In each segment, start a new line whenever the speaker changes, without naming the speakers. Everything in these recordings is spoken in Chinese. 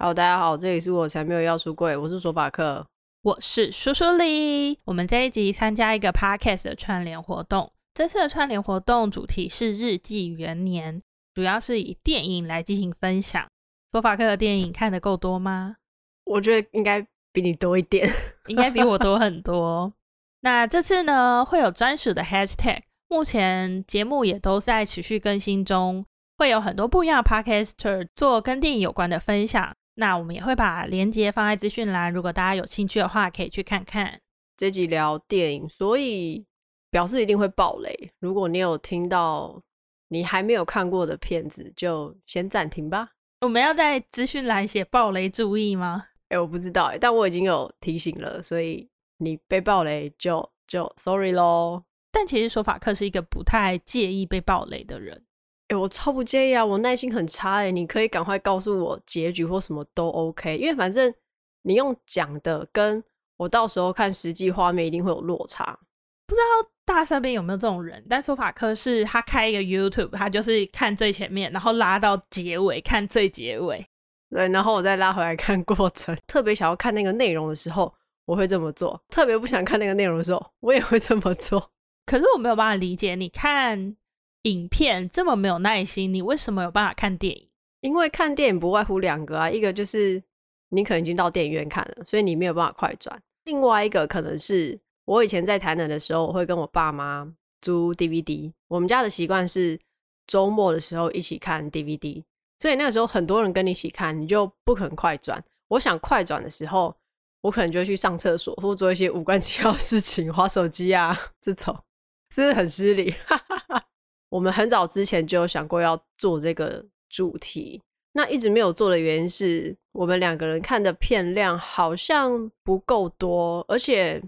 Hello，大家好，这里是我才没有要出柜，我是索法克，
我是苏苏里。我们这一集参加一个 podcast 的串联活动，这次的串联活动主题是日记元年，主要是以电影来进行分享。索法克的电影看得够多吗？
我觉得应该比你多一点，
应该比我多很多。那这次呢，会有专属的 hashtag，目前节目也都在持续更新中，会有很多不一样的 podcaster 做跟电影有关的分享。那我们也会把链接放在资讯栏，如果大家有兴趣的话，可以去看看。
这集聊电影，所以表示一定会爆雷。如果你有听到你还没有看过的片子，就先暂停吧。
我们要在资讯栏写爆雷注意吗？
哎、欸，我不知道哎、欸，但我已经有提醒了，所以你被爆雷就就 sorry 咯。
但其实说法克是一个不太介意被爆雷的人。
哎、欸，我超不介意啊！我耐心很差哎、欸，你可以赶快告诉我结局或什么都 OK，因为反正你用讲的，跟我到时候看实际画面一定会有落差。
不知道大家身边有没有这种人？但说法科是他开一个 YouTube，他就是看最前面，然后拉到结尾看最结尾，
对，然后我再拉回来看过程。特别想要看那个内容的时候，我会这么做；特别不想看那个内容的时候，我也会这么做。
可是我没有办法理解，你看。影片这么没有耐心，你为什么有办法看电影？
因为看电影不外乎两个啊，一个就是你可能已经到电影院看了，所以你没有办法快转；另外一个可能是我以前在台南的时候，我会跟我爸妈租 DVD。我们家的习惯是周末的时候一起看 DVD，所以那个时候很多人跟你一起看，你就不可能快转。我想快转的时候，我可能就会去上厕所，或做一些无关紧要的事情，滑手机啊这种，是不是很失礼？我们很早之前就有想过要做这个主题，那一直没有做的原因是我们两个人看的片量好像不够多，而且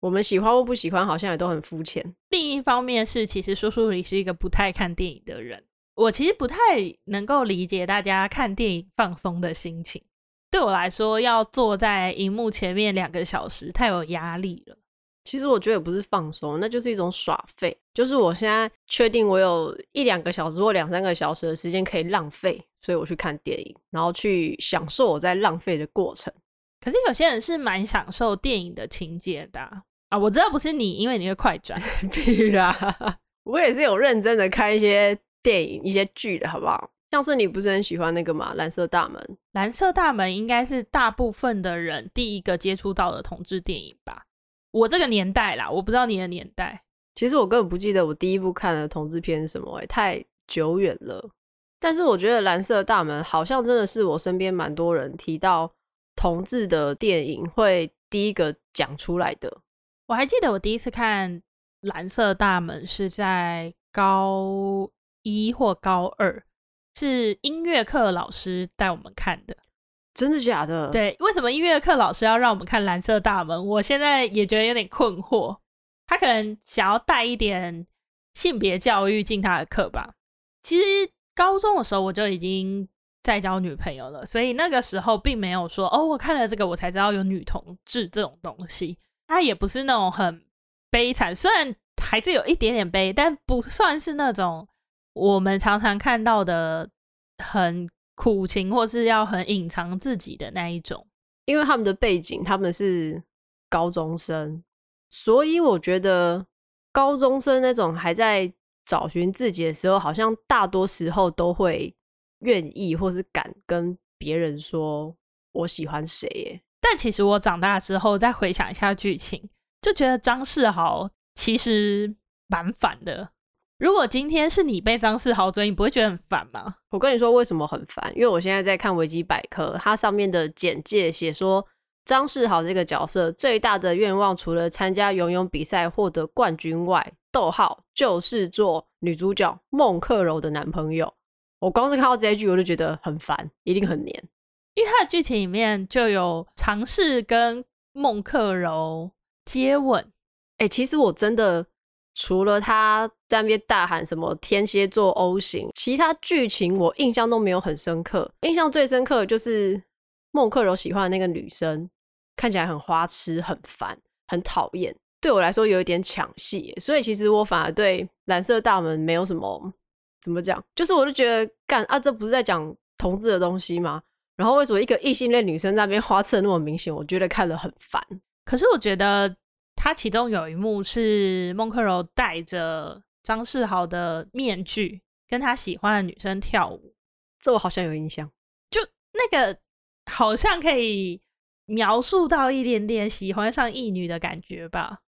我们喜欢或不喜欢好像也都很肤浅。
另一方面是，其实叔叔你是一个不太看电影的人，我其实不太能够理解大家看电影放松的心情。对我来说，要坐在荧幕前面两个小时太有压力了。
其实我觉得也不是放松，那就是一种耍废。就是我现在确定我有一两个小时或两三个小时的时间可以浪费，所以我去看电影，然后去享受我在浪费的过程。
可是有些人是蛮享受电影的情节的啊，啊！我知道不是你，因为你会快转。
屁啦！我也是有认真的看一些电影、一些剧的，好不好？像是你不是很喜欢那个嘛？蓝色大门。
蓝色大门应该是大部分的人第一个接触到的同志电影吧。我这个年代啦，我不知道你的年代。
其实我根本不记得我第一部看的同志片是什么，欸，太久远了。但是我觉得《蓝色大门》好像真的是我身边蛮多人提到同志的电影会第一个讲出来的。
我还记得我第一次看《蓝色大门》是在高一或高二，是音乐课老师带我们看的。
真的假的？
对，为什么音乐课老师要让我们看《蓝色大门》？我现在也觉得有点困惑。他可能想要带一点性别教育进他的课吧。其实高中的时候我就已经在交女朋友了，所以那个时候并没有说哦，我看了这个我才知道有女同志这种东西。他也不是那种很悲惨，虽然还是有一点点悲，但不算是那种我们常常看到的很。苦情，或是要很隐藏自己的那一种，
因为他们的背景，他们是高中生，所以我觉得高中生那种还在找寻自己的时候，好像大多时候都会愿意或是敢跟别人说我喜欢谁耶。
但其实我长大之后再回想一下剧情，就觉得张世豪其实蛮反的。如果今天是你被张世豪追，你不会觉得很烦吗？
我跟你说为什么很烦，因为我现在在看维基百科，它上面的简介写说，张世豪这个角色最大的愿望，除了参加游泳比赛获得冠军外，逗号就是做女主角孟克柔的男朋友。我光是看到这一句，我就觉得很烦，一定很黏，
因为他的剧情里面就有尝试跟孟克柔接吻。
哎、欸，其实我真的。除了他在那边大喊什么天蝎座 O 型，其他剧情我印象都没有很深刻。印象最深刻的就是孟克柔喜欢的那个女生，看起来很花痴、很烦、很讨厌，对我来说有一点抢戏。所以其实我反而对蓝色大门没有什么怎么讲，就是我就觉得干啊，这不是在讲同志的东西吗？然后为什么一个异性恋女生在那边花痴的那么明显？我觉得看了很烦。
可是我觉得他其中有一幕是孟克柔戴着张世豪的面具，跟他喜欢的女生跳舞，
这我好像有印象。
就那个好像可以描述到一点点喜欢上异女的感觉吧？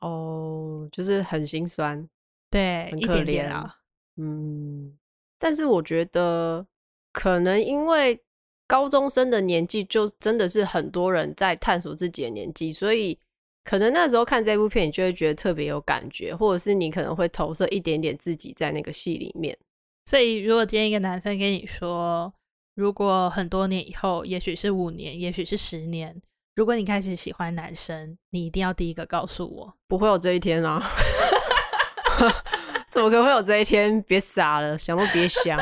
哦，就是很心酸，
对，
很可
怜啊。
嗯，但是我觉得可能因为。高中生的年纪就真的是很多人在探索自己的年纪，所以可能那时候看这部片，你就会觉得特别有感觉，或者是你可能会投射一点点自己在那个戏里面。
所以，如果今天一个男生跟你说，如果很多年以后，也许是五年，也许是十年，如果你开始喜欢男生，你一定要第一个告诉我，
不会有这一天啊！怎么可能会有这一天？别傻了，想都别想。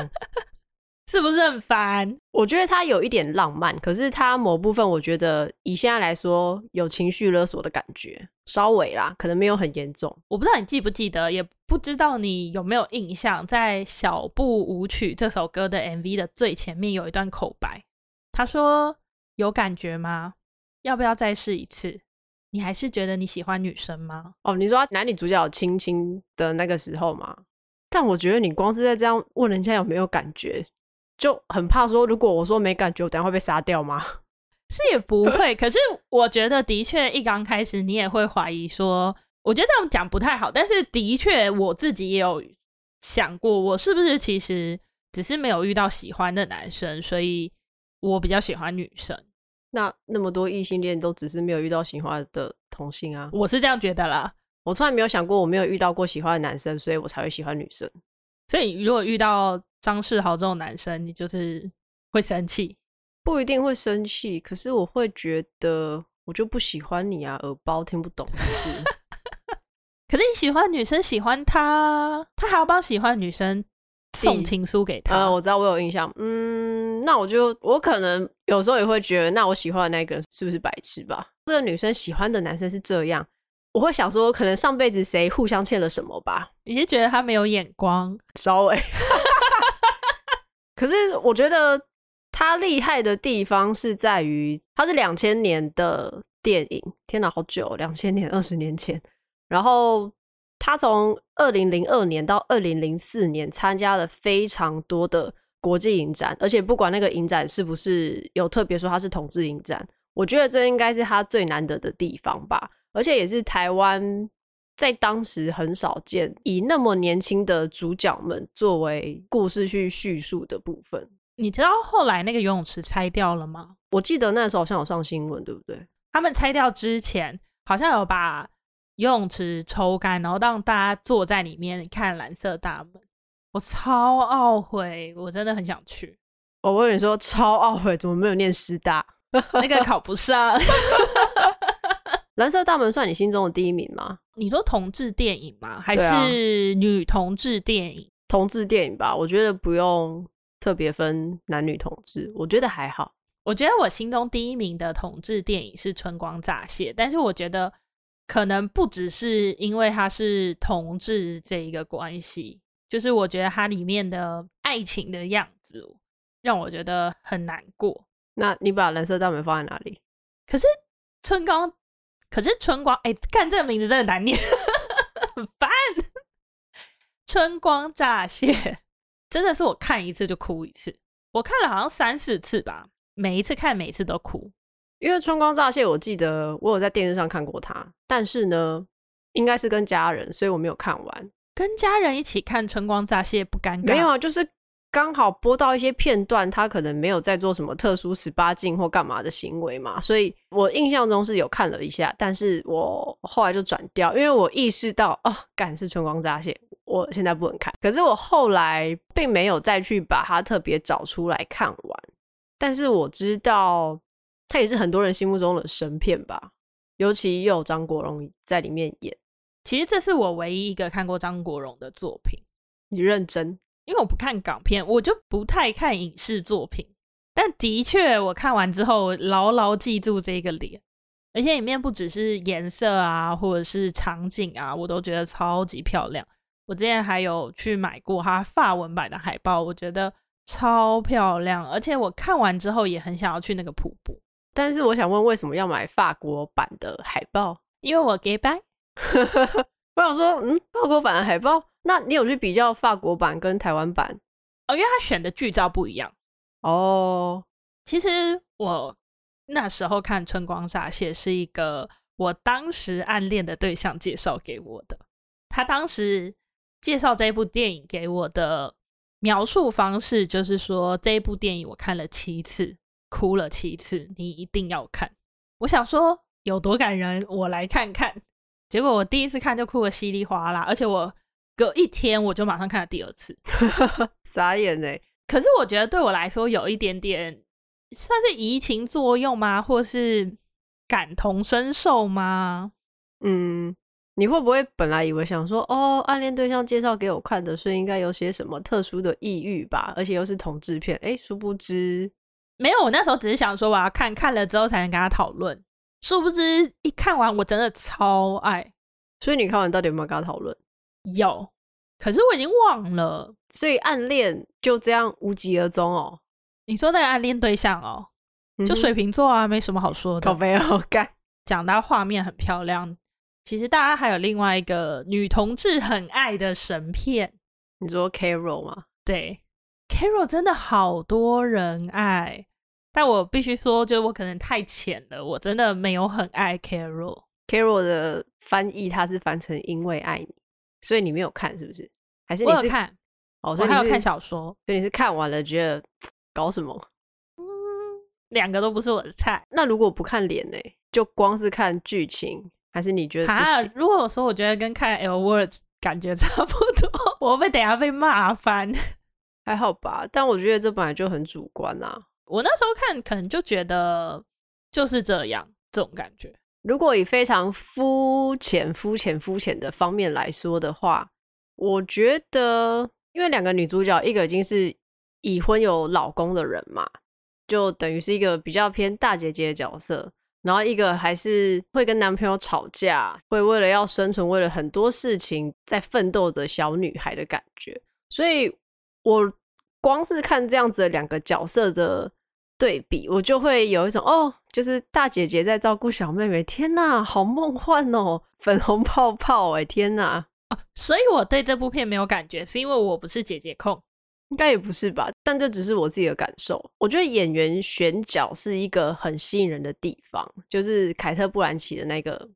是不是很烦？
我觉得他有一点浪漫，可是他某部分我觉得以现在来说有情绪勒索的感觉，稍微啦，可能没有很严重。
我不知道你记不记得，也不知道你有没有印象，在《小步舞曲》这首歌的 MV 的最前面有一段口白，他说：“有感觉吗？要不要再试一次？你还是觉得你喜欢女生吗？”
哦，你说男女主角亲亲的那个时候吗？但我觉得你光是在这样问人家有没有感觉。就很怕说，如果我说没感觉，我等下会被杀掉吗？
是也不会，可是我觉得的确一刚开始你也会怀疑说，我觉得这样讲不太好。但是的确我自己也有想过，我是不是其实只是没有遇到喜欢的男生，所以我比较喜欢女生。
那那么多异性恋都只是没有遇到喜欢的同性啊？
我是这样觉得啦。
我从来没有想过我没有遇到过喜欢的男生，所以我才会喜欢女生。
所以如果遇到张世豪这种男生，你就是会生气？
不一定会生气，可是我会觉得我就不喜欢你啊，耳包听不懂是？
可是你喜欢女生喜欢他，他还要帮喜欢的女生送情书给他。
呃，我知道我有印象。嗯，那我就我可能有时候也会觉得，那我喜欢的那个人是不是白痴吧？这个女生喜欢的男生是这样，我会想说，可能上辈子谁互相欠了什么吧？
你是觉得他没有眼光？
稍微。可是我觉得他厉害的地方是在于，他是两千年的电影，天哪，好久，两千年，二十年前。然后他从二零零二年到二零零四年参加了非常多的国际影展，而且不管那个影展是不是有特别说他是同志影展，我觉得这应该是他最难得的地方吧。而且也是台湾。在当时很少见，以那么年轻的主角们作为故事去叙述的部分。
你知道后来那个游泳池拆掉了吗？
我记得那时候好像有上新闻，对不对？
他们拆掉之前，好像有把游泳池抽干，然后让大家坐在里面看蓝色大门。我超懊悔，我真的很想去。
我跟你说，超懊悔，怎么没有念师大？
那个考不上。
蓝色大门算你心中的第一名吗？
你说同志电影吗？还是女同志电影？
啊、同志电影吧，我觉得不用特别分男女同志，我觉得还好。
我觉得我心中第一名的同志电影是《春光乍泄》，但是我觉得可能不只是因为它是同志这一个关系，就是我觉得它里面的爱情的样子让我觉得很难过。
那你把蓝色大门放在哪里？
可是春光。可是春光，哎、欸，看这个名字真的难念，很烦。春光乍泄，真的是我看一次就哭一次。我看了好像三四次吧，每一次看每一次都哭。
因为春光乍泄，我记得我有在电视上看过它，但是呢，应该是跟家人，所以我没有看完。
跟家人一起看春光乍泄不尴尬？
没有啊，就是。刚好播到一些片段，他可能没有在做什么特殊十八禁或干嘛的行为嘛，所以我印象中是有看了一下，但是我后来就转掉，因为我意识到哦，干是春光乍泄，我现在不能看。可是我后来并没有再去把它特别找出来看完，但是我知道它也是很多人心目中的神片吧，尤其又有张国荣在里面演。
其实这是我唯一一个看过张国荣的作品，
你认真？
因为我不看港片，我就不太看影视作品。但的确，我看完之后牢牢记住这个脸，而且里面不只是颜色啊，或者是场景啊，我都觉得超级漂亮。我之前还有去买过它法文版的海报，我觉得超漂亮，而且我看完之后也很想要去那个瀑布。
但是我想问，为什么要买法国版的海报？
因为我给白。
我想说，嗯，法国版的海报，那你有去比较法国版跟台湾版？
哦，因为他选的剧照不一样。
哦，
其实我那时候看《春光乍泄》是一个我当时暗恋的对象介绍给我的。他当时介绍这部电影给我的描述方式就是说，这部电影我看了七次。哭了七次，你一定要看。我想说有多感人，我来看看。结果我第一次看就哭得稀里哗啦，而且我隔一天我就马上看了第二次，
傻眼哎！
可是我觉得对我来说有一点点算是移情作用吗？或是感同身受吗？
嗯，你会不会本来以为想说哦，暗恋对象介绍给我看的，所以应该有些什么特殊的抑郁吧？而且又是同志片，哎，殊不知。
没有，我那时候只是想说我要看看了之后才能跟他讨论，殊不知一看完我真的超爱。
所以你看完到底有没有跟他讨论？
有，可是我已经忘了。
所以暗恋就这样无疾而终哦。
你说那个暗恋对象哦，就水瓶座啊，没什么好说的。
好没有干。
讲到画面很漂亮，其实大家还有另外一个女同志很爱的神片，
你说 Carol 吗？
对。Carol 真的好多人爱，但我必须说，就是我可能太浅了，我真的没有很爱 Carol。
Carol 的翻译它是翻成“因为爱你”，所以你没有看是不是？还是你是
看？
哦，
所以你还有看小说，
所以你是看完了觉得搞什么？
嗯，两个都不是我的菜。
那如果不看脸呢？就光是看剧情，还是你觉得？
啊，如果我说我觉得跟看《L Words》感觉差不多，我会等下被骂翻。
还好吧，但我觉得这本来就很主观啊。
我那时候看，可能就觉得就是这样，这种感觉。
如果以非常肤浅、肤浅、肤浅的方面来说的话，我觉得，因为两个女主角，一个已经是已婚有老公的人嘛，就等于是一个比较偏大姐姐的角色，然后一个还是会跟男朋友吵架，会为了要生存，为了很多事情在奋斗的小女孩的感觉，所以。我光是看这样子的两个角色的对比，我就会有一种哦，就是大姐姐在照顾小妹妹，天哪，好梦幻哦，粉红泡泡哎，天哪！
哦，所以我对这部片没有感觉，是因为我不是姐姐控，
应该也不是吧？但这只是我自己的感受。我觉得演员选角是一个很吸引人的地方，就是凯特·布兰奇的那个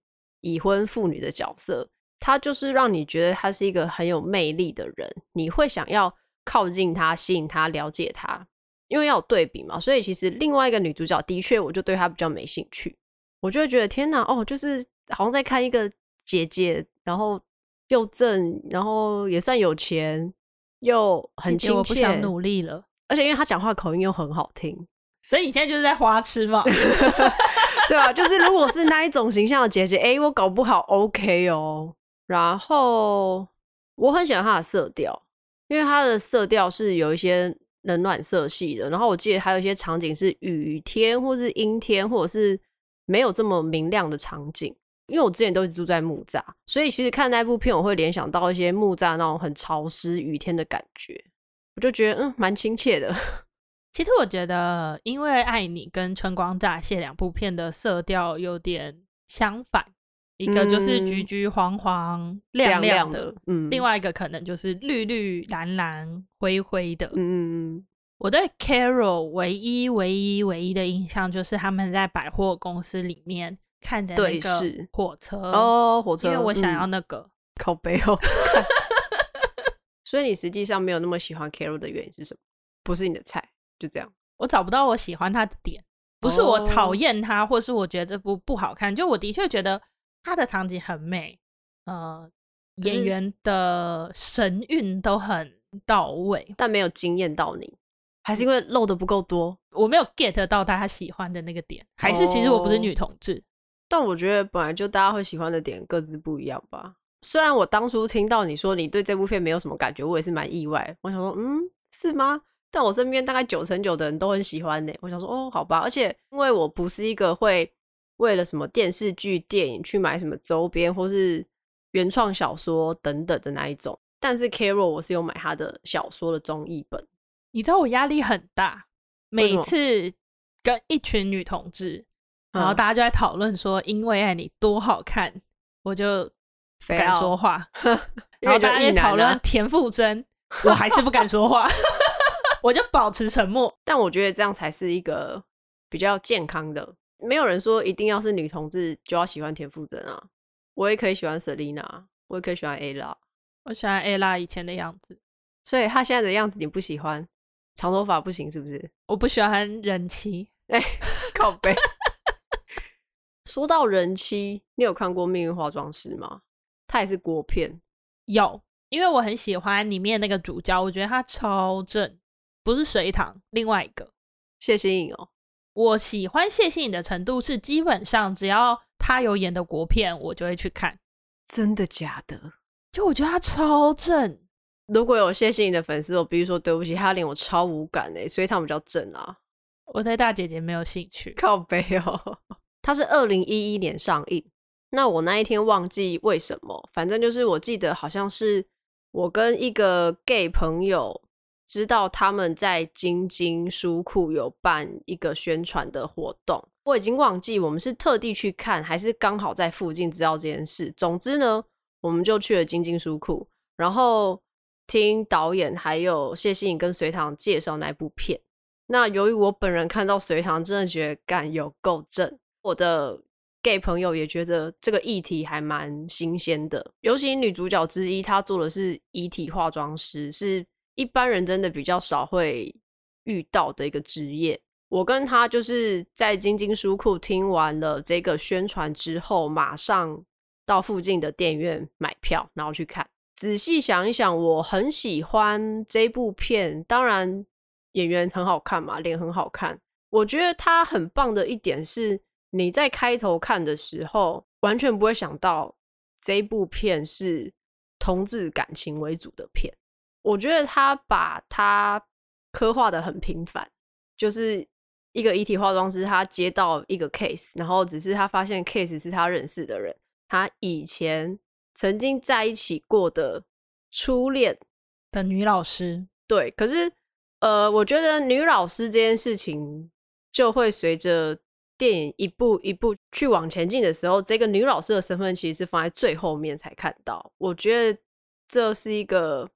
已婚妇女的角色，她就是让你觉得她是一个很有魅力的人，你会想要。靠近她，吸引她，了解他，因为要有对比嘛，所以其实另外一个女主角的确，我就对她比较没兴趣。我就会觉得天哪，哦，就是好像在看一个姐姐，然后又正，然后也算有钱，又很亲切。
我不想努力了，
而且因为她讲话口音又很好听，
所以你现在就是在花痴嘛？
对啊，就是如果是那一种形象的姐姐，哎，我搞不好 OK 哦。然后我很喜欢她的色调。因为她的色调是有一些冷暖色系的，然后我记得还有一些场景是雨天，或是阴天，或者是没有这么明亮的场景。因为我之前都是住在木栅，所以其实看那部片，我会联想到一些木栅那种很潮湿雨天的感觉，我就觉得嗯，蛮亲切的。
其实我觉得《因为爱你》跟《春光乍泄》两部片的色调有点相反。一个就是橘橘黄黄亮亮的，嗯，另外一个可能就是绿绿蓝蓝灰灰的，
嗯，
我对 Carol 唯一唯一唯一的印象就是他们在百货公司里面看的那个火车
哦，火车，
因为我想要那个。
靠背哦，所以你实际上没有那么喜欢 Carol 的原因是什么？不是你的菜，就这样，
我找不到我喜欢他的点，不是我讨厌他，或是我觉得这部不好看，就我的确觉得。他的场景很美，呃，演员的神韵都很到位，
但没有惊艳到你，还是因为露的不够多？
我没有 get 到大家喜欢的那个点，还是其实我不是女同志？哦，
但我觉得本来就大家会喜欢的点各自不一样吧。虽然我当初听到你说你对这部片没有什么感觉，我也是蛮意外。我想说，嗯，是吗？但我身边大概九成九的人都很喜欢呢。我想说，哦，好吧。而且因为我不是一个会。为了什么电视剧、电影去买什么周边，或是原创小说等等的那一种，但是 Carol 我是有买他的小说的中译本。
你知道我压力很大，每次跟一群女同志，然后大家就在讨论说《因为爱你》多好看，我就不敢说话。然后大家也讨论田馥甄，我还是不敢说话，我就保持沉默。
但我觉得这样才是一个比较健康的。没有人说一定要是女同志就要喜欢田馥甄啊，我也可以喜欢 Selina，我也可以喜欢 Ella，
我喜欢 Ella 以前的样子。
所以她现在的样子你不喜欢？长头发不行是不是？
我不喜欢人妻。
哎、欸，靠背。说到人妻，你有看过《命运化妆师》吗？它也是国片。
有，因为我很喜欢里面那个主角，我觉得他超正。不是隋棠，另外一个
谢欣颖哦。
我喜欢谢欣颖的程度是，基本上只要他有演的国片，我就会去看。
真的假的？
就我觉得他超正。
如果有谢欣颖的粉丝，我必须说对不起，他脸我超无感哎，所以他们比较正啊。
我对大姐姐没有兴趣，
靠背哦。他是二零一一年上映，那我那一天忘记为什么，反正就是我记得好像是我跟一个 gay 朋友知道他们在晶晶书库有办一个宣传的活动，我已经忘记我们是特地去看，还是刚好在附近知道这件事。总之呢，我们就去了晶晶书库，然后。听导演还有谢欣颖跟隋棠介绍那部片，那由于我本人看到隋棠真的觉得干有够正，我的 gay 朋友也觉得这个议题还蛮新鲜的。尤其女主角之一，她做的是遗体化妆师，是一般人真的比较少会遇到的一个职业。我跟他就是在晶晶书库听完了这个宣传之后，马上到附近的电影院买票，然后去看。仔细想一想，我很喜欢这部片。当然，演员很好看嘛，脸很好看。我觉得他很棒的一点是，你在开头看的时候，完全不会想到这部片是同志感情为主的片。我觉得他把他刻画的很平凡，就是一个遗体化妆师，他接到一个 case，然后只是他发现 case 是他认识的人，他以前。曾经在一起过的初恋
的女老师，
对，可是呃，我觉得女老师这件事情就会随着电影一步一步去往前进的时候，这个女老师的身份其实是放在最后面才看到。我觉得这是一个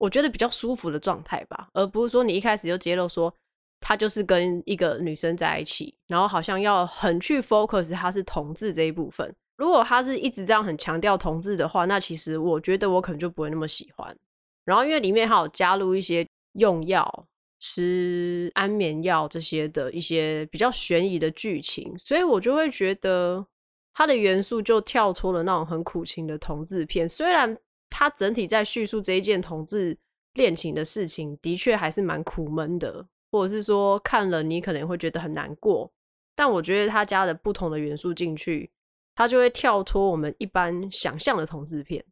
我觉得比较舒服的状态吧，而不是说你一开始就揭露说他就是跟一个女生在一起，然后好像要很去 focus 他是同志这一部分。如果他是一直这样很强调同志的话，那其实我觉得我可能就不会那么喜欢。然后因为里面还有加入一些用药、吃安眠药这些的一些比较悬疑的剧情，所以我就会觉得它的元素就跳脱了那种很苦情的同志片。虽然它整体在叙述这一件同志恋情的事情，的确还是蛮苦闷的，或者是说看了你可能会觉得很难过，但我觉得他加了不同的元素进去。他就会跳脱我们一般想象的同志片，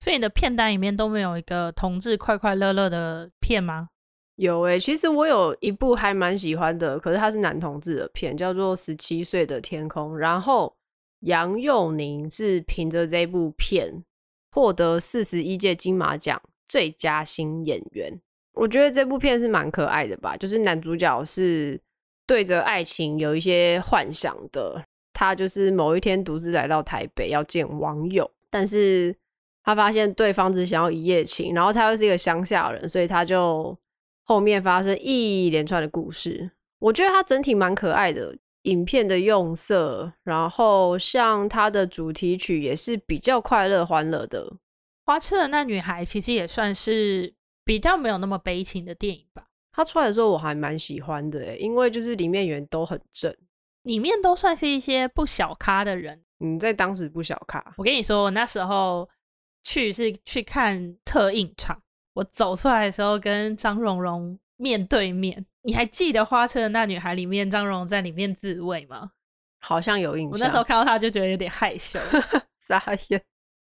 所以你的片单里面都没有一个同志快快乐乐的片吗？
有诶、欸，其实我有一部还蛮喜欢的，可是它是男同志的片，叫做《十七岁的天空》，然后杨佑宁是凭着这部片获得四十一届金马奖最佳新演员。我觉得这部片是蛮可爱的吧，就是男主角是对着爱情有一些幻想的。他就是某一天独自来到台北要见网友，但是他发现对方只想要一夜情，然后他又是一个乡下人，所以他就后面发生一连串的故事。我觉得他整体蛮可爱的，影片的用色，然后像它的主题曲也是比较快乐欢乐的。
花痴的那女孩其实也算是比较没有那么悲情的电影吧。
她出来的时候我还蛮喜欢的，因为就是里面演员都很正。
里面都算是一些不小咖的人，
你，在当时不小咖。
我跟你说，我那时候去是去看特映场，我走出来的时候跟张榕容面对面。你还记得《花车的那女孩》里面张榕容在里面自慰吗？
好像有印象。
我那时候看到她就觉得有点害羞，
傻眼。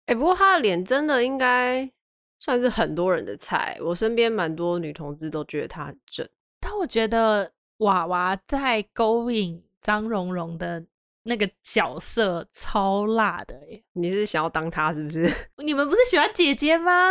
哎、欸，不过她的脸真的应该算是很多人的菜。我身边蛮多女同志都觉得她很正，
但我觉得娃娃在勾引。张荣荣的那个角色超辣的耶！
你是想要当她是不是？
你们不是喜欢姐姐吗？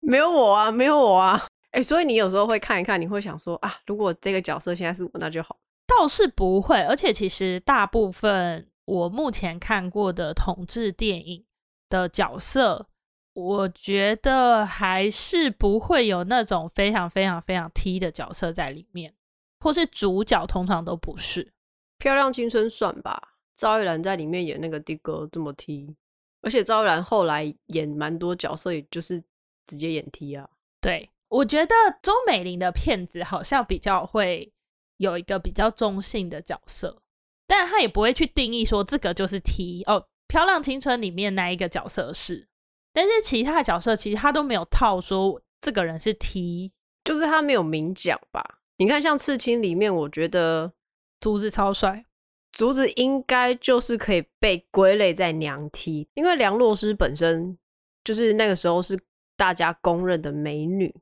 没有我啊，没有我啊！哎、欸，所以你有时候会看一看，你会想说啊，如果这个角色现在是我，那就好。
倒是不会，而且其实大部分我目前看过的同志电影的角色，我觉得还是不会有那种非常非常非常 T 的角色在里面，或是主角通常都不是。
漂亮青春算吧，赵玉兰在里面演那个的哥这么 T，而且赵玉兰后来演蛮多角色，也就是直接演 T 啊。
对，我觉得周美玲的片子好像比较会。有一个比较中性的角色，但她也不会去定义说这个就是 T 哦，《漂亮青春》里面那一个角色是，但是其他的角色其实她都没有套说这个人是 T，
就是她没有明讲吧？你看像《刺青》里面，我觉得
竹子超帅，
竹子应该就是可以被归类在娘 T，因为梁洛施本身就是那个时候是大家公认的美女，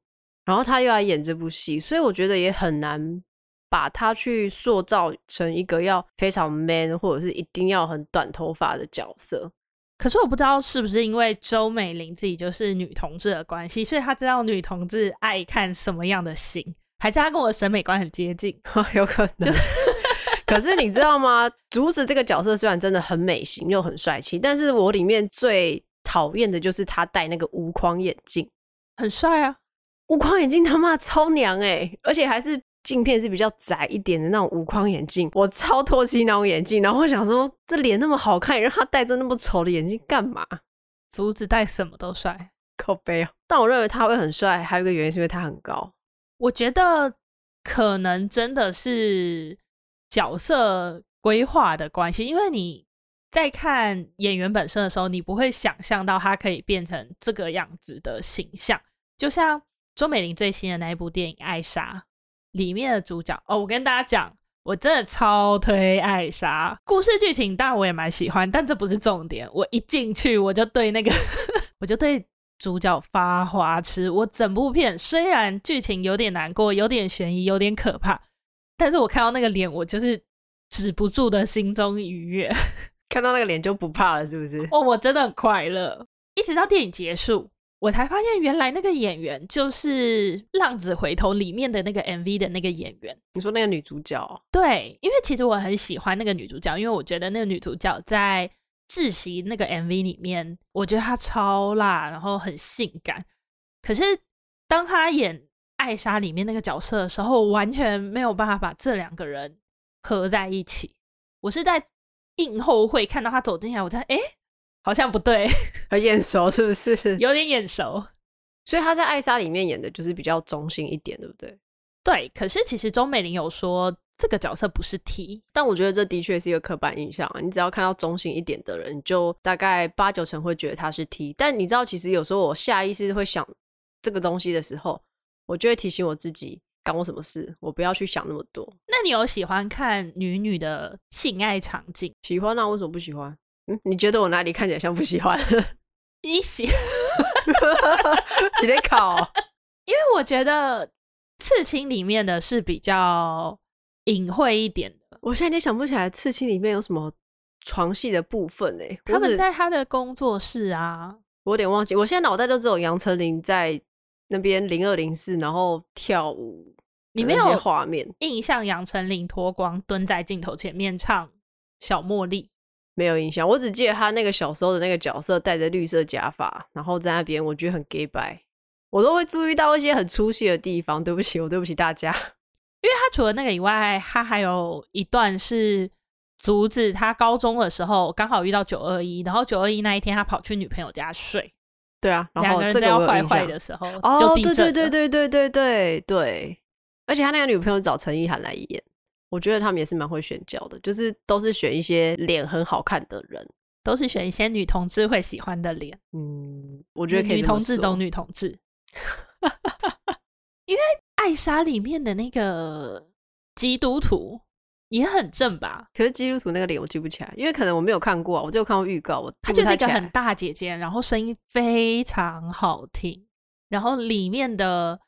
然后他又来演这部戏，所以我觉得也很难。把他去塑造成一个要非常 man，或者是一定要很短头发的角色。
可是我不知道是不是因为周美玲自己就是女同志的关系，所以她知道女同志爱看什么样的型，还是她跟我的审美观很接近？
有可能。就可是你知道吗？竹子这个角色虽然真的很美型又很帅气，但是我里面最讨厌的就是他戴那个无框眼镜，
很帅啊！
无框眼镜他妈超娘哎、欸，而且还是。镜片是比较窄一点的那种无框眼镜，我超唾弃那种眼镜。然后我想说，这脸那么好看，让他戴着那么丑的眼镜干嘛？
竹子戴什么都帅，
口碑啊！但我认为他会很帅，还有一个原因是因为他很高。
我觉得可能真的是角色规划的关系，因为你在看演员本身的时候，你不会想象到他可以变成这个样子的形象。就像周美玲最新的那一部电影《爱莎》。里面的主角哦，我跟大家讲，我真的超推艾莎。故事剧情当然我也蛮喜欢，但这不是重点。我一进去我就对那个，我就对主角发花痴。我整部片虽然剧情有点难过，有点悬疑，有点可怕，但是我看到那个脸，我就是止不住的心中愉悦。
看到那个脸就不怕了，是不是？
哦，我真的很快乐，一直到电影结束。我才发现，原来那个演员就是《浪子回头》里面的那个 MV 的那个演员。
你说那个女主角？
对，因为其实我很喜欢那个女主角，因为我觉得那个女主角在《窒息》那个 MV 里面，我觉得她超辣，然后很性感。可是当她演艾莎里面那个角色的时候，我完全没有办法把这两个人合在一起。我是在映后会看到她走进来，我在哎。诶好像不对，
很眼熟是不是？
有点眼熟，
所以他在《艾莎》里面演的就是比较中性一点，对不对？
对。可是其实钟美玲有说这个角色不是 T，
但我觉得这的确是一个刻板印象啊。你只要看到中性一点的人，就大概八九成会觉得他是 T。但你知道，其实有时候我下意识会想这个东西的时候，我就会提醒我自己，干我什么事？我不要去想那么多。
那你有喜欢看女女的性爱场景？
喜欢啊，为什么不喜欢？嗯，你觉得我哪里看起来像不喜欢？
你喜，
直接考，
因为我觉得刺青里面的是比较隐晦一点的。
我现在已经想不起来刺青里面有什么床戏的部分哎。
他们在他的工作室啊，
我有点忘记。我现在脑袋都只有杨丞琳在那边零二零四，然后跳舞。
你没有画面印象？杨丞琳脱光蹲在镜头前面唱《小茉莉》。
没有印象，我只记得他那个小时候的那个角色戴着绿色假发，然后在那边，我觉得很 gay 白，我都会注意到一些很出戏的地方。对不起，我对不起大家。
因为他除了那个以外，他还有一段是阻止，他高中的时候刚好遇到九二一，然后九二一那一天他跑去女朋友家睡。
对啊，然后
两个人正要坏坏的时候，
哦。对对对对对对对对，而且他那个女朋友找陈意涵来演。我觉得他们也是蛮会选角的，就是都是选一些脸很好看的人，
都是选一些女同志会喜欢的脸。
嗯，我觉得可以。
女同志懂女同志，因为艾莎里面的那个基督徒也很正吧？
可是基督徒那个脸我记不起来，因为可能我没有看过，我只有看过预告。我
她就是一个很大姐姐，然后声音非常好听，然后里面的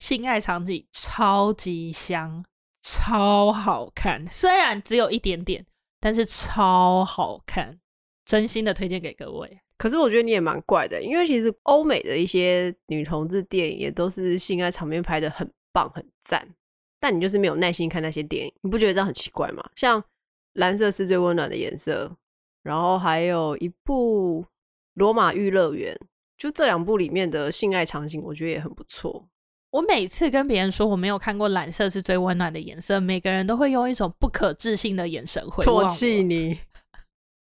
性爱场景超级香。超好看，虽然只有一点点，但是超好看，真心的推荐给各位。
可是我觉得你也蛮怪的，因为其实欧美的一些女同志电影也都是性爱场面拍得很棒很赞，但你就是没有耐心看那些电影，你不觉得这样很奇怪吗？像蓝色是最温暖的颜色，然后还有一部《罗马浴乐园》，就这两部里面的性爱场景，我觉得也很不错。
我每次跟别人说我没有看过《蓝色是最温暖的颜色》，每个人都会用一种不可置信的眼神回
唾弃你，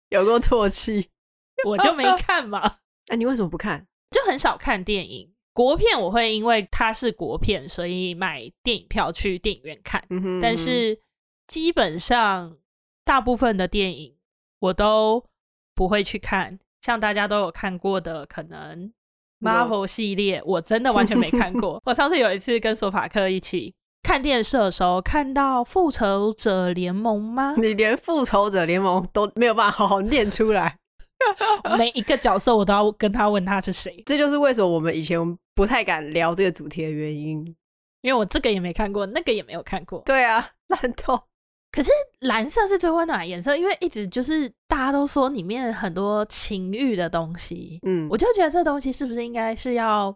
有过唾弃，
我就没看嘛。
哎、啊，你为什么不看？
就很少看电影，国片我会因为它是国片，所以买电影票去电影院看。嗯哼嗯哼，但是基本上大部分的电影我都不会去看，像大家都有看过的，可能。Marvel 系列我真的完全没看过。我上次有一次跟索法克一起看电视的时候，看到复仇者联盟吗？
你连复仇者联盟都没有办法好好念出来，
每一个角色我都要跟他问他是谁。
这就是为什么我们以前不太敢聊这个主题的原因，
因为我这个也没看过，那个也没有看过。
对啊，烂透。
可是蓝色是最温暖的颜色，因为一直就是大家都说里面很多情欲的东西，嗯，我就觉得这东西是不是应该是要，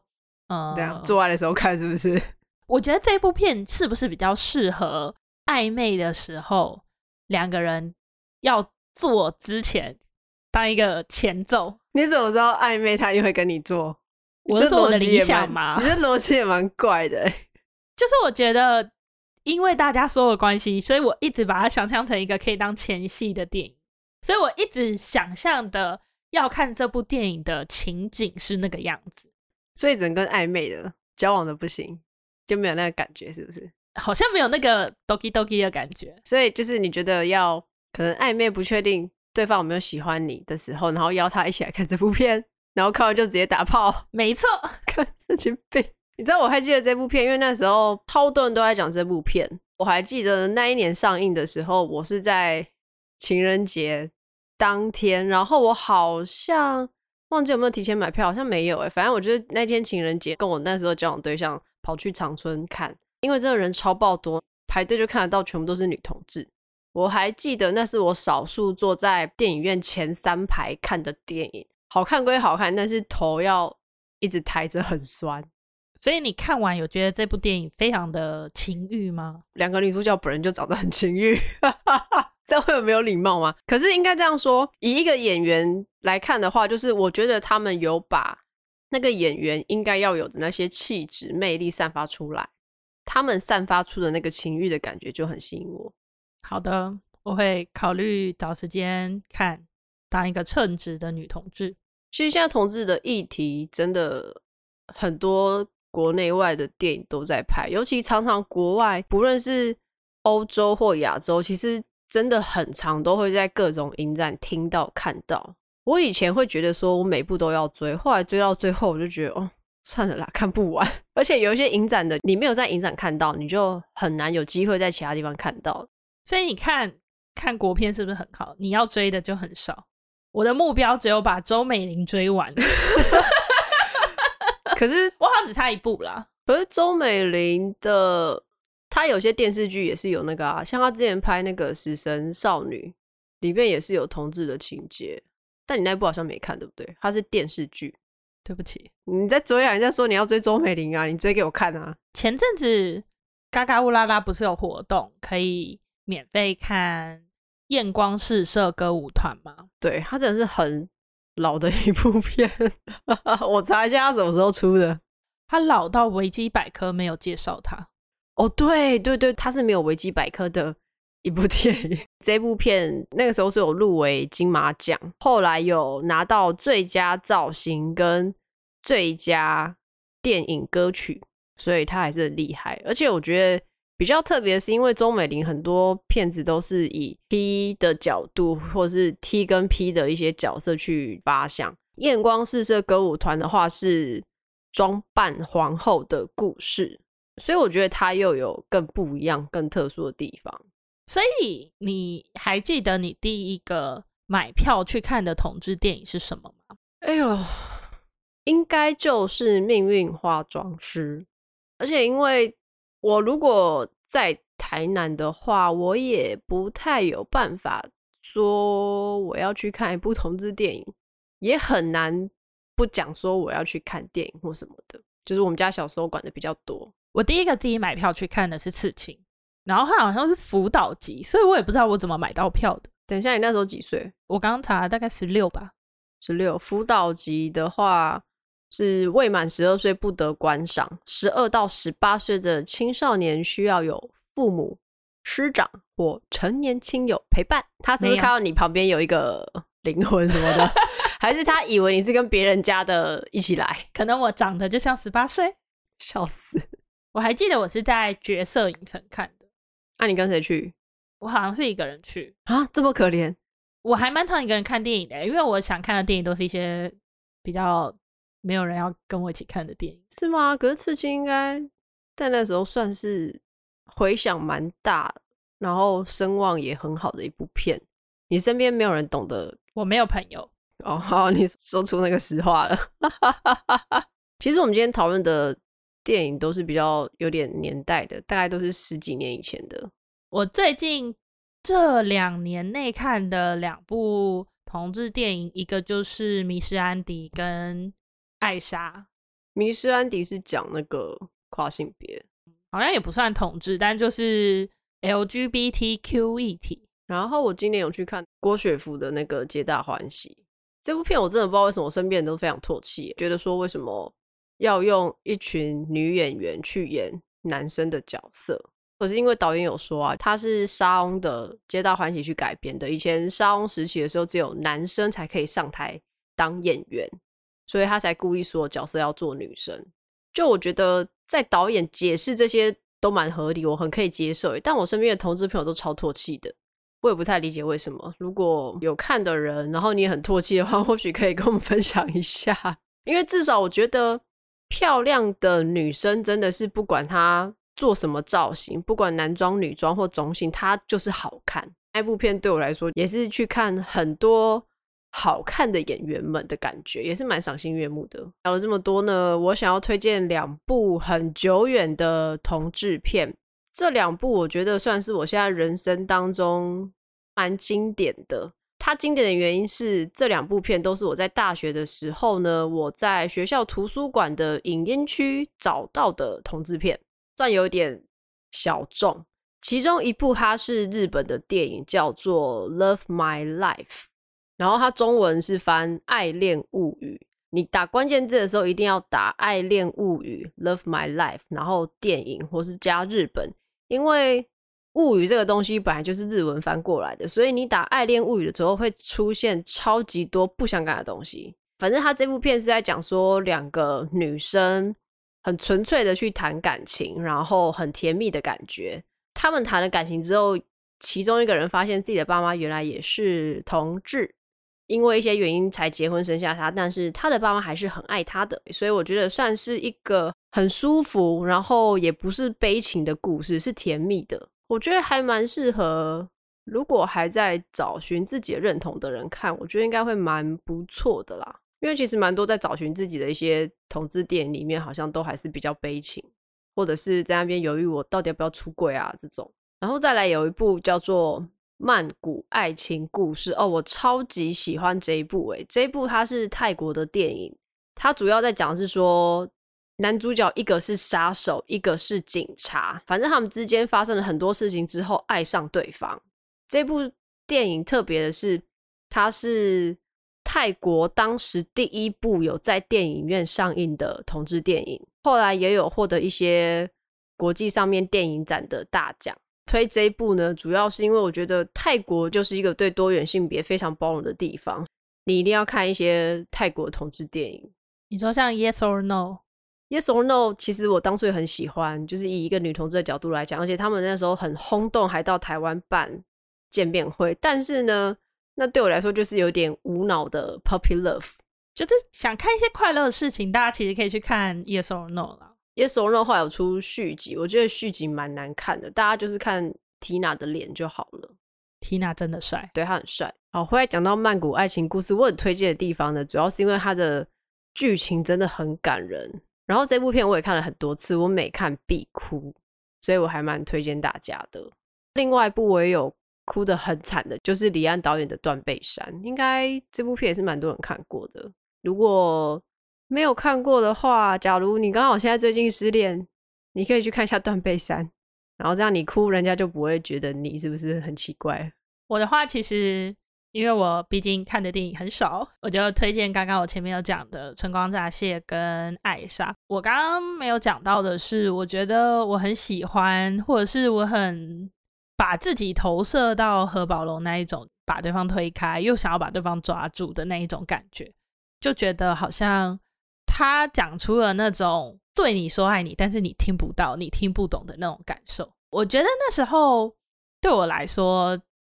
呃，
这样做爱的时候看，是不是？
我觉得这部片是不是比较适合暧昧的时候，两个人要做之前当一个前奏？
你怎么知道暧昧他一定会跟你做？
我是说我的理想嘛，
你这逻辑也蛮怪的，
就是我觉得。因为大家说的关系，所以我一直把它想象成一个可以当前戏的电影，所以我一直想象的要看这部电影的情景是那个样子，
所以整个暧昧的交往的不行，就没有那个感觉，是不是？
好像没有那个 doki doki 的感觉，
所以就是你觉得要可能暧昧不确定对方有没有喜欢你的时候，然后邀他一起来看这部片，然后看完就直接打炮，
没错，
看神经病。你知道我还记得这部片，因为那时候超多人都在讲这部片。我还记得那一年上映的时候，我是在情人节当天，然后我好像忘记有没有提前买票，好像没有诶、反正我觉得那天情人节跟我那时候交往对象跑去长春看，因为真的人超爆多，排队就看得到全部都是女同志。我还记得那是我少数坐在电影院前三排看的电影，好看归好看，但是头要一直抬着很酸。
所以你看完有觉得这部电影非常的情欲吗？
两个女主角本人就长得很情欲，这样会有没有礼貌吗？可是应该这样说，以一个演员来看的话，就是我觉得他们有把那个演员应该要有的那些气质、魅力散发出来，他们散发出的那个情欲的感觉就很吸引我。
好的，我会考虑找时间看，当一个称职的女同志。
其实现在同志的议题真的很多。国内外的电影都在拍，尤其常常国外，不论是欧洲或亚洲，其实真的很常都会在各种影展听到看到。我以前会觉得说我每部都要追，后来追到最后，我就觉得哦，算了啦，看不完。而且有一些影展的，你没有在影展看到，你就很难有机会在其他地方看到。
所以你看看国片是不是很好？你要追的就很少。我的目标只有把周美玲追完。
可是
我好像只差一部啦。
可是周美玲的，她有些电视剧也是有那个啊，像她之前拍那个《死神少女》，里面也是有同志的情节。但你那部好像没看，对不对？它是电视剧。
对不起，
你在追啊？你在说你要追周美玲啊？你追给我看啊！
前阵子嘎嘎乌拉拉不是有活动，可以免费看验光试射歌舞团吗？
对，他真的是很。老的一部片，我查一下他什么时候出的。
他老到维基百科没有介绍他。
哦，对对对，他是没有维基百科的一部电影。这部片那个时候是有入围金马奖，后来有拿到最佳造型跟最佳电影歌曲，所以他还是很厉害。而且我觉得。比较特别的是，因为周美玲很多片子都是以 T 的角度，或是 T 跟 P 的一些角色去发想。艳光四射歌舞团的话是装扮皇后的故事，所以我觉得它又有更不一样、更特殊的地方。
所以你还记得你第一个买票去看的同志电影是什么吗？
哎呦，应该就是《命运化妆师》，而且因为。我如果在台南的话，我也不太有办法说我要去看一部同志电影，也很难不讲说我要去看电影或什么的。就是我们家小时候管的比较多。
我第一个自己买票去看的是《刺青》，然后它好像是辅导级，所以我也不知道我怎么买到票的。
等一下，你那时候几岁？
我刚刚查大概十六吧。
十六。辅导级的话是未满十二岁不得观赏，十二到十八岁的青少年需要有父母、师长或成年亲友陪伴。他是不是看到你旁边有一个灵魂什么的？还是他以为你是跟别人家的一起来？
可能我长得就像十八岁，
笑死！
我还记得我是在角色影城看的。
那、啊、你跟谁去？
我好像是一个人去
啊，这么可怜。
我还蛮常一个人看电影的，因为我想看的电影都是一些比较没有人要跟我一起看的电影，
是吗？可是刺青应该在那时候算是回响蛮大，然后声望也很好的一部片。你身边没有人懂得？
我没有朋友。
哦，好，你说出那个实话了。其实我们今天讨论的电影都是比较有点年代的，大概都是十几年以前的。
我最近这两年内看的两部同志电影，一个就是《迷失安迪》跟《爱莎》。
《迷失安迪》是讲那个跨性别，
好像也不算同志，但就是 LGBTQ 议题。
然后我今年有去看郭雪芙的那个《皆大欢喜》。这部片我真的不知道为什么我身边人都非常唾弃，觉得说为什么要用一群女演员去演男生的角色？可是因为导演有说啊，他是莎翁的《皆大欢喜》去改编的。以前莎翁时期的时候，只有男生才可以上台当演员，所以他才故意说角色要做女生。就我觉得在导演解释这些都蛮合理，我很可以接受。但我身边的同志朋友都超唾弃的。我也不太理解为什么。如果有看的人，然后你也很唾弃的话，或许可以跟我们分享一下。因为至少我觉得漂亮的女生真的是不管她做什么造型，不管男装、女装或中性，她就是好看。那部片对我来说也是去看很多好看的演员们的感觉，也是蛮赏心悦目的。聊了这么多呢，我想要推荐两部很久远的同志片。这两部我觉得算是我现在人生当中蛮经典的。它经典的原因是这两部片都是我在大学的时候呢，我在学校图书馆的影音区找到的同志片，算有点小众。其中一部它是日本的电影，叫做《Love My Life》，然后它中文是翻《爱恋物语》。你打关键字的时候一定要打《爱恋物语》（Love My Life），然后电影或是加日本。因为物语这个东西本来就是日文翻过来的，所以你打“爱恋物语”的时候会出现超级多不相干的东西。反正他这部片是在讲说两个女生很纯粹的去谈感情，然后很甜蜜的感觉。他们谈了感情之后，其中一个人发现自己的爸妈原来也是同志。因为一些原因才结婚生下他，但是他的爸妈还是很爱他的，所以我觉得算是一个很舒服，然后也不是悲情的故事，是甜蜜的。我觉得还蛮适合，如果还在找寻自己认同的人看，我觉得应该会蛮不错的啦。因为其实蛮多在找寻自己的一些同志电影里面，好像都还是比较悲情，或者是在那边犹豫我到底要不要出柜啊这种。然后再来有一部叫做。曼谷爱情故事哦，我超级喜欢这一部诶，这一部它是泰国的电影，它主要在讲是说男主角一个是杀手，一个是警察，反正他们之间发生了很多事情之后爱上对方。这部电影特别的是，它是泰国当时第一部有在电影院上映的同志电影，后来也有获得一些国际上面电影展的大奖。推这一部呢，主要是因为我觉得泰国就是一个对多元性别非常包容的地方。你一定要看一些泰国同志电影。
你说像 Yes or No，Yes
or No，其实我当初也很喜欢，就是以一个女同志的角度来讲，而且他们那时候很轰动，还到台湾办见面会。但是呢，那对我来说就是有点无脑的 puppy love，
就是想看一些快乐的事情，大家其实可以去看 Yes or No 啦。
Yes or No 后来有出续集，我觉得续集蛮难看的，大家就是看 Tina 的脸就好了。
Tina 真的帅，
对，他很帅。好，回来讲到曼谷爱情故事，我很推荐的地方呢，主要是因为它的剧情真的很感人。然后这部片我也看了很多次，我每看必哭，所以我还蛮推荐大家的。另外一部我也有哭得很惨的，就是李安导演的《断背山》，应该这部片也是蛮多人看过的。如果没有看过的话，假如你刚好现在最近失恋，你可以去看一下《断背山》，然后这样你哭，人家就不会觉得你是不是很奇怪。
我的话，其实因为我毕竟看的电影很少，我就推荐刚刚我前面有讲的《春光乍泄》跟《爱莎》。我刚刚没有讲到的是，我觉得我很喜欢，或者是我很把自己投射到何宝龙那一种，把对方推开，又想要把对方抓住的那一种感觉。就觉得好像他讲出了那种对你说爱你，但是你听不到、你听不懂的那种感受。我觉得那时候对我来说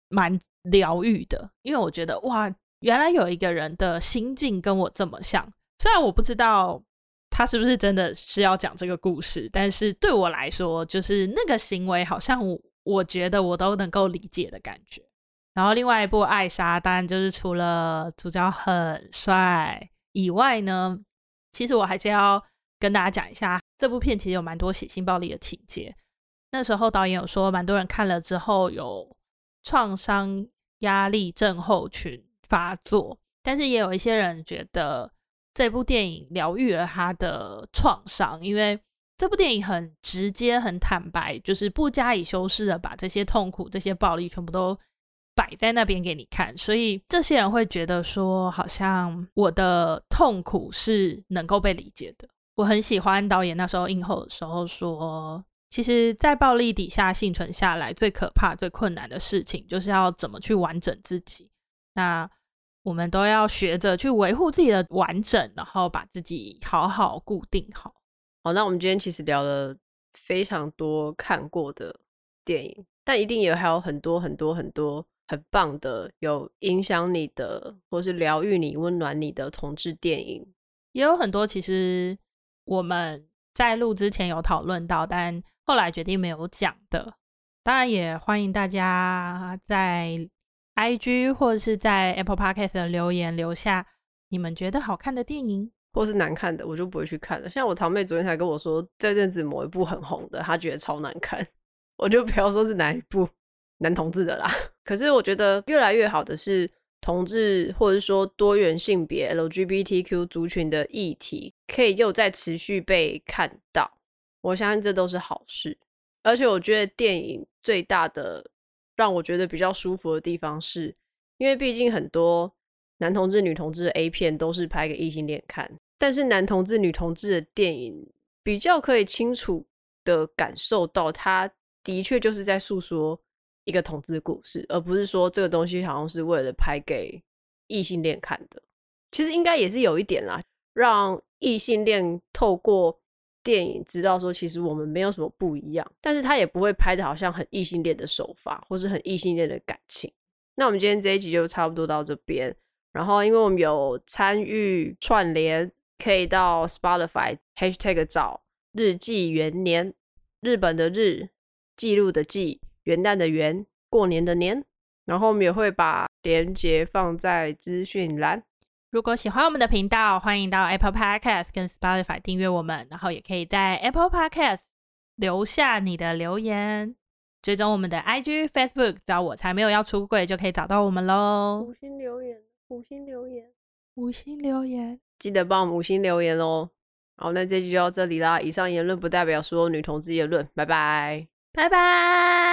蛮疗愈的，因为我觉得哇，原来有一个人的心境跟我这么像。虽然我不知道他是不是真的是要讲这个故事，但是对我来说，就是那个行为好像我我觉得我都能够理解的感觉。然后另外一部《爱莎》，当然就是除了主角很帅以外呢，其实我还是要跟大家讲一下，这部片其实有蛮多血腥暴力的情节。那时候导演有说，蛮多人看了之后有创伤压力症候群发作，但是也有一些人觉得这部电影疗愈了他的创伤，因为这部电影很直接、很坦白，就是不加以修饰的把这些痛苦、这些暴力全部都。摆在那边给你看，所以这些人会觉得说，好像我的痛苦是能够被理解的。我很喜欢导演那时候映后的时候说，其实，在暴力底下幸存下来，最可怕、最困难的事情，就是要怎么去完整自己。那我们都要学着去维护自己的完整，然后把自己好好固定好。
好，那我们今天其实聊了非常多看过的电影，但一定也还有很多很多很多。很棒的，有影响你的，或是疗愈你、温暖你的同志电影，
也有很多。其实我们在录之前有讨论到，但后来决定没有讲的。当然，也欢迎大家在 IG 或者是在 Apple Podcast 的留言留下你们觉得好看的电影，
或是难看的，我就不会去看了。像我堂妹昨天才跟我说，这阵子某一部很红的，她觉得超难看，我就不要说是哪一部。男同志的啦，可是我觉得越来越好的是同志，或者说多元性别 LGBTQ 族群的议题，可以又再持续被看到。我相信这都是好事。而且我觉得电影最大的让我觉得比较舒服的地方是，是因为毕竟很多男同志、女同志的 A 片都是拍给异性恋看，但是男同志、女同志的电影比较可以清楚的感受到，他的确就是在诉说。一个同志故事，而不是说这个东西好像是为了拍给异性恋看的。其实应该也是有一点啦，让异性恋透过电影知道说，其实我们没有什么不一样。但是他也不会拍的好像很异性恋的手法，或是很异性恋的感情。那我们今天这一集就差不多到这边。然后，因为我们有参与串联，可以到 Spotify hashtag 找日记元年，日本的日，记录的记。元旦的元，过年的年，然后我们也会把链接放在资讯栏。
如果喜欢我们的频道，欢迎到 Apple Podcast 跟 Spotify 订阅我们，然后也可以在 Apple Podcast 留下你的留言，追踪我们的 IG、Facebook，找我才没有要出柜就可以找到我们喽。
五星留言，五星留言，
五星留言，
记得帮我们五星留言哦。好，那这集就到这里啦。以上言论不代表所有女同志言论，拜拜，
拜拜。